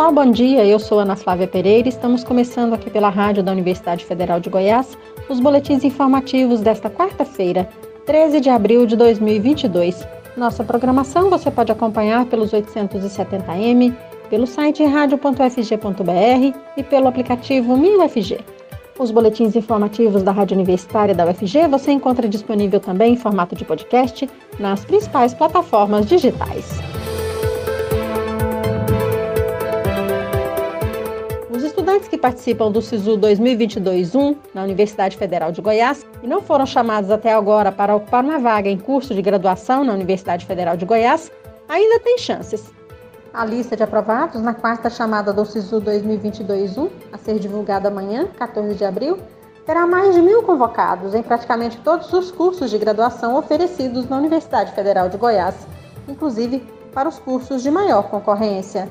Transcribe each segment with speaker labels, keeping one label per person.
Speaker 1: Olá, bom dia. Eu sou Ana Flávia Pereira. Estamos começando aqui pela rádio da Universidade Federal de Goiás os boletins informativos desta quarta-feira, 13 de abril de 2022. Nossa programação você pode acompanhar pelos 870m, pelo site radio.fg.br e pelo aplicativo MinUFG. Os boletins informativos da Rádio Universitária da UFG você encontra disponível também em formato de podcast nas principais plataformas digitais. Estudantes que participam do SISU 2022-1 na Universidade Federal de Goiás e não foram chamados até agora para ocupar uma vaga em curso de graduação na Universidade Federal de Goiás ainda têm chances. A lista de aprovados na quarta chamada do SISU 2022-1, a ser divulgada amanhã, 14 de abril, terá mais de mil convocados em praticamente todos os cursos de graduação oferecidos na Universidade Federal de Goiás, inclusive para os cursos de maior concorrência.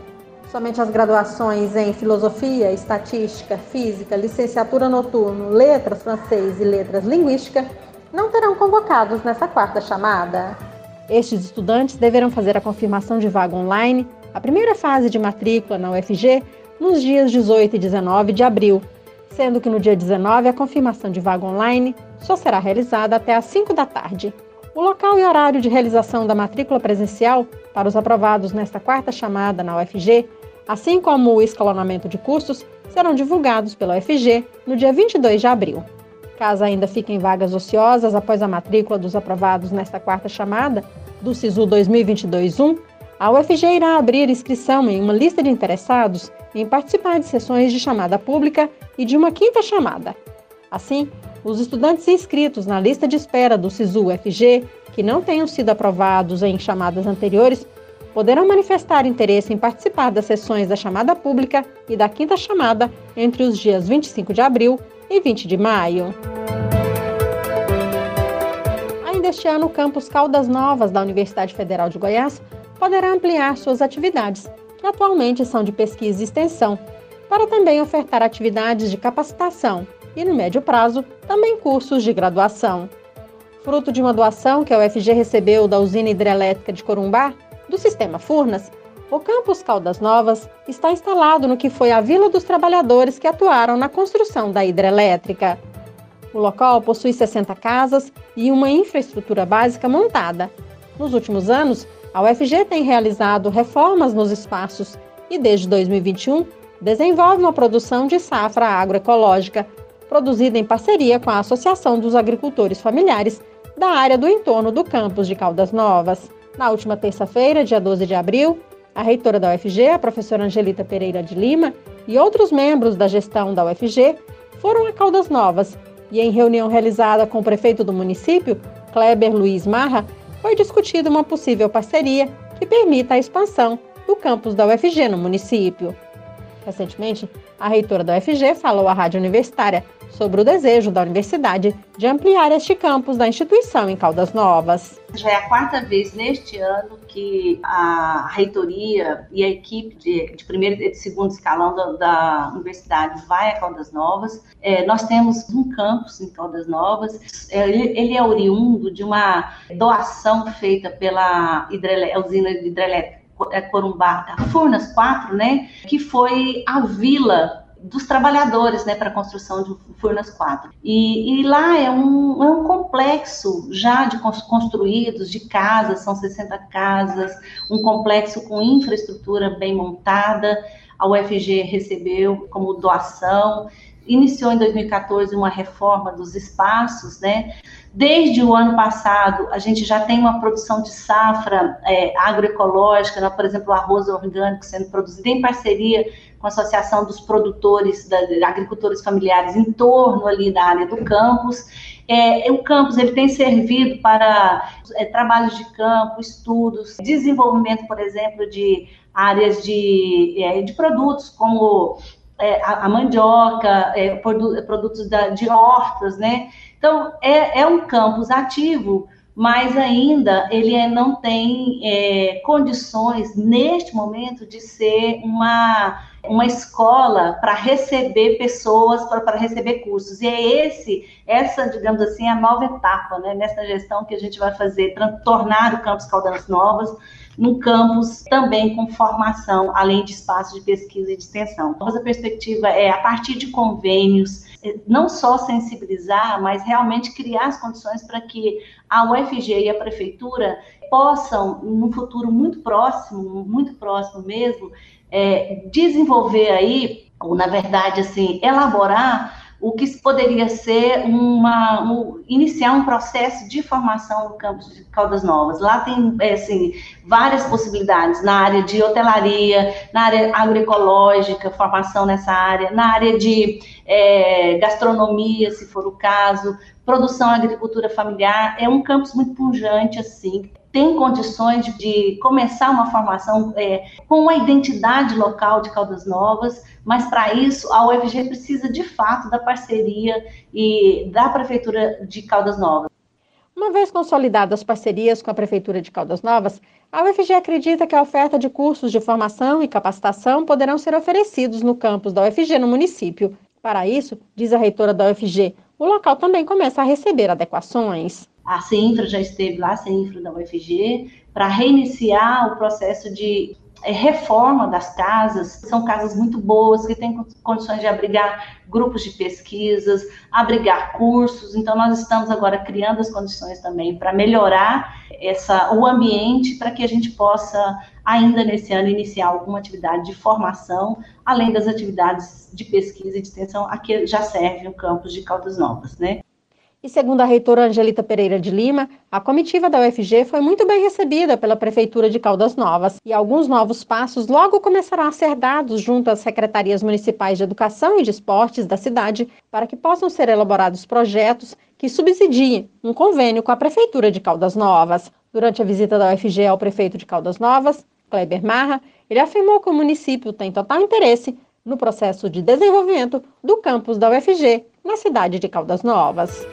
Speaker 1: Somente as graduações em Filosofia, Estatística, Física, Licenciatura Noturno, Letras Francês e Letras Linguística não terão convocados nessa quarta chamada. Estes estudantes deverão fazer a confirmação de vaga online, a primeira fase de matrícula na UFG, nos dias 18 e 19 de abril, sendo que no dia 19 a confirmação de vaga online só será realizada até às 5 da tarde. O local e horário de realização da matrícula presencial para os aprovados nesta quarta chamada na UFG assim como o escalonamento de cursos, serão divulgados pela UFG no dia 22 de abril. Caso ainda fiquem vagas ociosas após a matrícula dos aprovados nesta quarta chamada do SISU 2022-1, a UFG irá abrir inscrição em uma lista de interessados em participar de sessões de chamada pública e de uma quinta chamada. Assim, os estudantes inscritos na lista de espera do SISU UFG, que não tenham sido aprovados em chamadas anteriores, poderão manifestar interesse em participar das sessões da chamada pública e da quinta chamada entre os dias 25 de abril e 20 de maio. Ainda este ano, o campus Caldas Novas da Universidade Federal de Goiás poderá ampliar suas atividades, que atualmente são de pesquisa e extensão, para também ofertar atividades de capacitação e, no médio prazo, também cursos de graduação. Fruto de uma doação que a UFG recebeu da usina hidrelétrica de Corumbá, do sistema Furnas, o campus Caldas Novas está instalado no que foi a Vila dos Trabalhadores que atuaram na construção da hidrelétrica. O local possui 60 casas e uma infraestrutura básica montada. Nos últimos anos, a UFG tem realizado reformas nos espaços e, desde 2021, desenvolve uma produção de safra agroecológica, produzida em parceria com a Associação dos Agricultores Familiares da área do entorno do campus de Caldas Novas. Na última terça-feira, dia 12 de abril, a reitora da UFG, a professora Angelita Pereira de Lima, e outros membros da gestão da UFG foram a Caldas Novas e, em reunião realizada com o prefeito do município, Kleber Luiz Marra, foi discutida uma possível parceria que permita a expansão do campus da UFG no município. Recentemente, a reitora da UFG falou à Rádio Universitária sobre o desejo da universidade de ampliar este campus da instituição em Caldas Novas.
Speaker 2: Já é a quarta vez neste ano que a reitoria e a equipe de, de primeiro e de segundo escalão da, da universidade vai a Caldas Novas. É, nós temos um campus em Caldas Novas. É, ele, ele, é oriundo de uma doação feita pela hidrelé, usina hidrelétrica é, Corumbá, Furnas 4, né, que foi a vila dos trabalhadores, né, para a construção de Furnas 4. E, e lá é um, é um complexo já de construídos, de casas, são 60 casas, um complexo com infraestrutura bem montada, a UFG recebeu como doação, iniciou em 2014 uma reforma dos espaços, né? Desde o ano passado, a gente já tem uma produção de safra é, agroecológica, né? por exemplo, arroz orgânico sendo produzido em parceria com a Associação dos Produtores, da, Agricultores Familiares, em torno ali da área do campus. É, o campus ele tem servido para é, trabalhos de campo, estudos, desenvolvimento, por exemplo, de áreas de, é, de produtos como é, a, a, mandioca, é, produtos da, de hortas, né? Então, é, é um campus ativo, mas ainda ele é, não tem é, condições, neste momento, de ser uma, uma escola para receber pessoas, para receber cursos. E é esse, essa, digamos assim, a nova etapa, né, nessa gestão que a gente vai fazer, tornar o Campus Caldas Novas no campus também com formação, além de espaços de pesquisa e de extensão. Nossa perspectiva é, a partir de convênios, é, não só sensibilizar, mas realmente criar as condições para que a UFG e a prefeitura possam, no futuro muito próximo, muito próximo mesmo, é, desenvolver aí, ou na verdade, assim, elaborar o que poderia ser uma um, iniciar um processo de formação no campus de Caldas Novas. Lá tem é, assim, várias possibilidades na área de hotelaria, na área agroecológica, formação nessa área, na área de é, gastronomia, se for o caso, produção agricultura familiar. É um campus muito pujante assim tem condições de, começar uma formação é, com a identidade local de Caldas Novas, mas para isso a UFG precisa de fato da parceria e da Prefeitura de Caldas Novas.
Speaker 1: Uma vez consolidadas as parcerias com a Prefeitura de Caldas Novas, a UFG acredita que a oferta de cursos de formação e capacitação poderão ser oferecidos no campus da UFG no município. Para isso, diz a reitora da UFG, o local também começa a receber adequações.
Speaker 2: A CEINFRA já esteve lá, a CEINFRA da UFG, para reiniciar o processo de é, reforma das casas. São casas muito boas, que têm condições de abrigar grupos de pesquisas, abrigar cursos. Então, nós estamos agora criando as condições também para melhorar essa, o ambiente para que a gente possa, ainda nesse ano, iniciar alguma atividade de formação, além das atividades de pesquisa e de extensão, a que já serve o campus de Caldas Novas, né?
Speaker 1: E segundo a reitora Angelita Pereira de Lima, a comitiva da UFG foi muito bem recebida pela Prefeitura de Caldas Novas e alguns novos passos logo começarão a ser dados junto às secretarias municipais de educação e de esportes da cidade para que possam ser elaborados projetos que subsidiem um convênio com a Prefeitura de Caldas Novas. Durante a visita da UFG ao prefeito de Caldas Novas, Kleber Marra, ele afirmou que o município tem total interesse no processo de desenvolvimento do campus da UFG na cidade de Caldas Novas.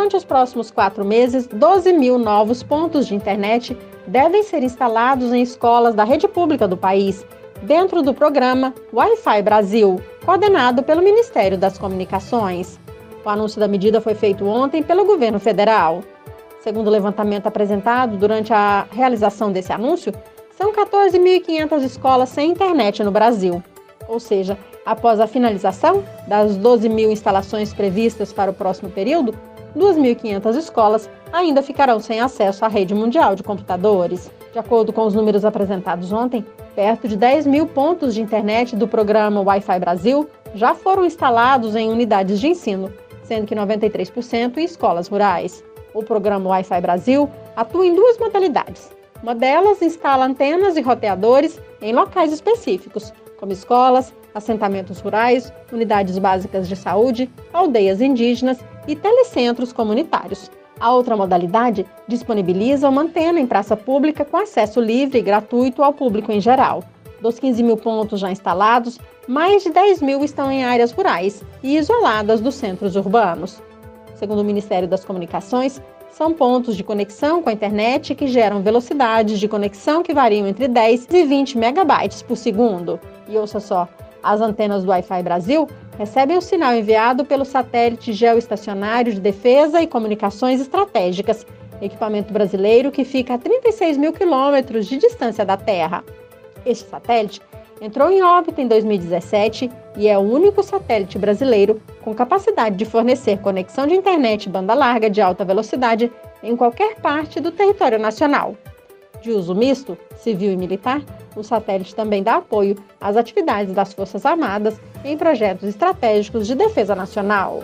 Speaker 1: Durante os próximos quatro meses, 12 mil novos pontos de internet devem ser instalados em escolas da rede pública do país, dentro do programa Wi-Fi Brasil, coordenado pelo Ministério das Comunicações. O anúncio da medida foi feito ontem pelo governo federal. Segundo o levantamento apresentado durante a realização desse anúncio, são 14.500 escolas sem internet no Brasil. Ou seja, após a finalização das 12 mil instalações previstas para o próximo período, 2.500 escolas ainda ficarão sem acesso à rede mundial de computadores. De acordo com os números apresentados ontem, perto de 10 mil pontos de internet do programa Wi-Fi Brasil já foram instalados em unidades de ensino, sendo que 93% em escolas rurais. O programa Wi-Fi Brasil atua em duas modalidades. Uma delas instala antenas e roteadores em locais específicos, como escolas, assentamentos rurais, unidades básicas de saúde, aldeias indígenas e telecentros comunitários. A outra modalidade disponibiliza uma antena em praça pública com acesso livre e gratuito ao público em geral. Dos 15 mil pontos já instalados, mais de 10 mil estão em áreas rurais e isoladas dos centros urbanos. Segundo o Ministério das Comunicações, são pontos de conexão com a internet que geram velocidades de conexão que variam entre 10 e 20 megabytes por segundo. E ouça só, as antenas do Wi-Fi Brasil recebem o sinal enviado pelo satélite geoestacionário de defesa e comunicações estratégicas, equipamento brasileiro que fica a 36 mil quilômetros de distância da Terra. Este satélite entrou em órbita em 2017 e é o único satélite brasileiro com capacidade de fornecer conexão de internet banda larga de alta velocidade em qualquer parte do território nacional. De uso misto, civil e militar, o satélite também dá apoio às atividades das Forças Armadas em projetos estratégicos de defesa nacional.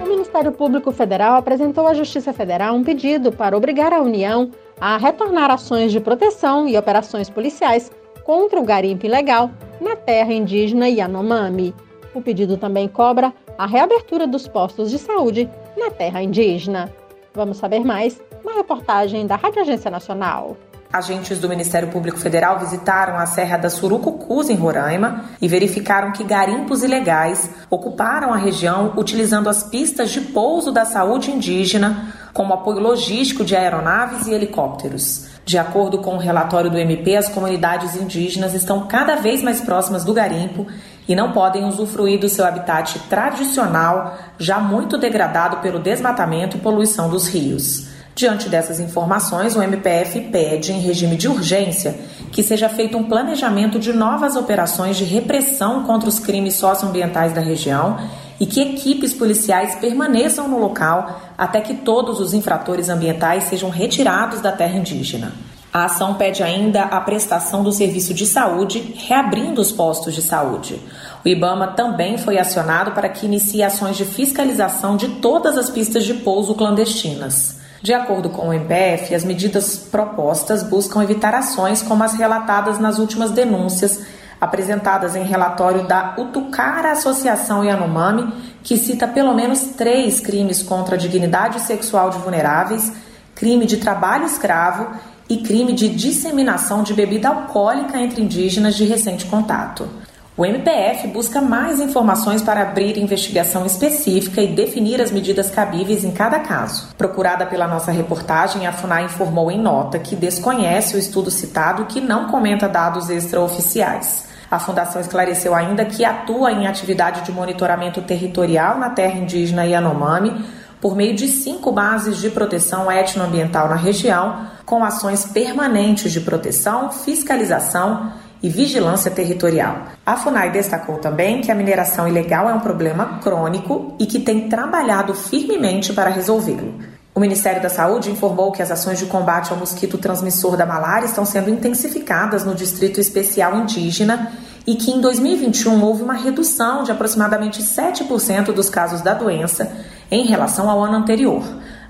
Speaker 1: O Ministério Público Federal apresentou à Justiça Federal um pedido para obrigar a União a retornar ações de proteção e operações policiais contra o garimpo ilegal na terra indígena Yanomami. O pedido também cobra a reabertura dos postos de saúde na terra indígena. Vamos saber mais na reportagem da Rádio Agência Nacional.
Speaker 3: Agentes do Ministério Público Federal visitaram a Serra da Surucucus, em Roraima, e verificaram que garimpos ilegais ocuparam a região utilizando as pistas de pouso da saúde indígena como apoio logístico de aeronaves e helicópteros. De acordo com o relatório do MP, as comunidades indígenas estão cada vez mais próximas do garimpo e não podem usufruir do seu habitat tradicional, já muito degradado pelo desmatamento e poluição dos rios. Diante dessas informações, o MPF pede, em regime de urgência, que seja feito um planejamento de novas operações de repressão contra os crimes socioambientais da região e que equipes policiais permaneçam no local até que todos os infratores ambientais sejam retirados da terra indígena. A ação pede ainda a prestação do serviço de saúde, reabrindo os postos de saúde. O IBAMA também foi acionado para que inicie ações de fiscalização de todas as pistas de pouso clandestinas. De acordo com o MPF, as medidas propostas buscam evitar ações como as relatadas nas últimas denúncias apresentadas em relatório da Utucara Associação Yanomami, que cita pelo menos três crimes contra a dignidade sexual de vulneráveis, crime de trabalho escravo e crime de disseminação de bebida alcoólica entre indígenas de recente contato. O MPF busca mais informações para abrir investigação específica e definir as medidas cabíveis em cada caso. Procurada pela nossa reportagem, a FUNAI informou em nota que desconhece o estudo citado que não comenta dados extraoficiais. A Fundação esclareceu ainda que atua em atividade de monitoramento territorial na terra indígena Yanomami por meio de cinco bases de proteção etnoambiental na região, com ações permanentes de proteção, fiscalização e vigilância territorial. A FUNAI destacou também que a mineração ilegal é um problema crônico e que tem trabalhado firmemente para resolvê-lo. O Ministério da Saúde informou que as ações de combate ao mosquito transmissor da malária estão sendo intensificadas no Distrito Especial Indígena e que em 2021 houve uma redução de aproximadamente 7% dos casos da doença em relação ao ano anterior.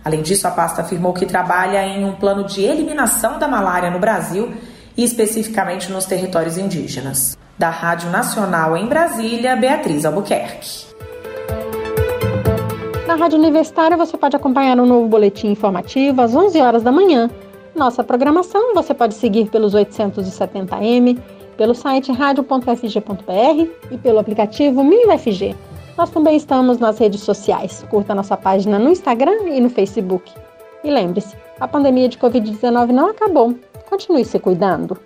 Speaker 3: Além disso, a pasta afirmou que trabalha em um plano de eliminação da malária no Brasil e especificamente nos territórios indígenas. Da Rádio Nacional em Brasília, Beatriz Albuquerque.
Speaker 1: Na Rádio Universitária você pode acompanhar um novo boletim informativo às 11 horas da manhã. Nossa programação você pode seguir pelos 870m, pelo site radio.fg.br e pelo aplicativo MinUFG. Nós também estamos nas redes sociais. Curta nossa página no Instagram e no Facebook. E lembre-se, a pandemia de Covid-19 não acabou. Continue se cuidando.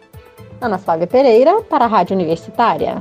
Speaker 1: Ana Flávia Pereira, para a Rádio Universitária.